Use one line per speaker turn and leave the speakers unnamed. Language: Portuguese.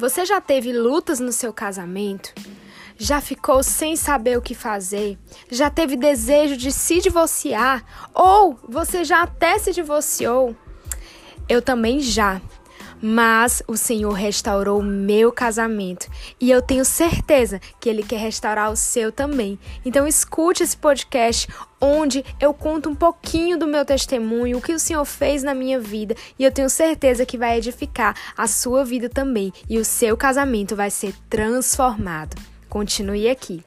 Você já teve lutas no seu casamento? Já ficou sem saber o que fazer? Já teve desejo de se divorciar? Ou você já até se divorciou? Eu também já mas o Senhor restaurou o meu casamento e eu tenho certeza que Ele quer restaurar o seu também. Então escute esse podcast onde eu conto um pouquinho do meu testemunho, o que o Senhor fez na minha vida e eu tenho certeza que vai edificar a sua vida também e o seu casamento vai ser transformado. Continue aqui.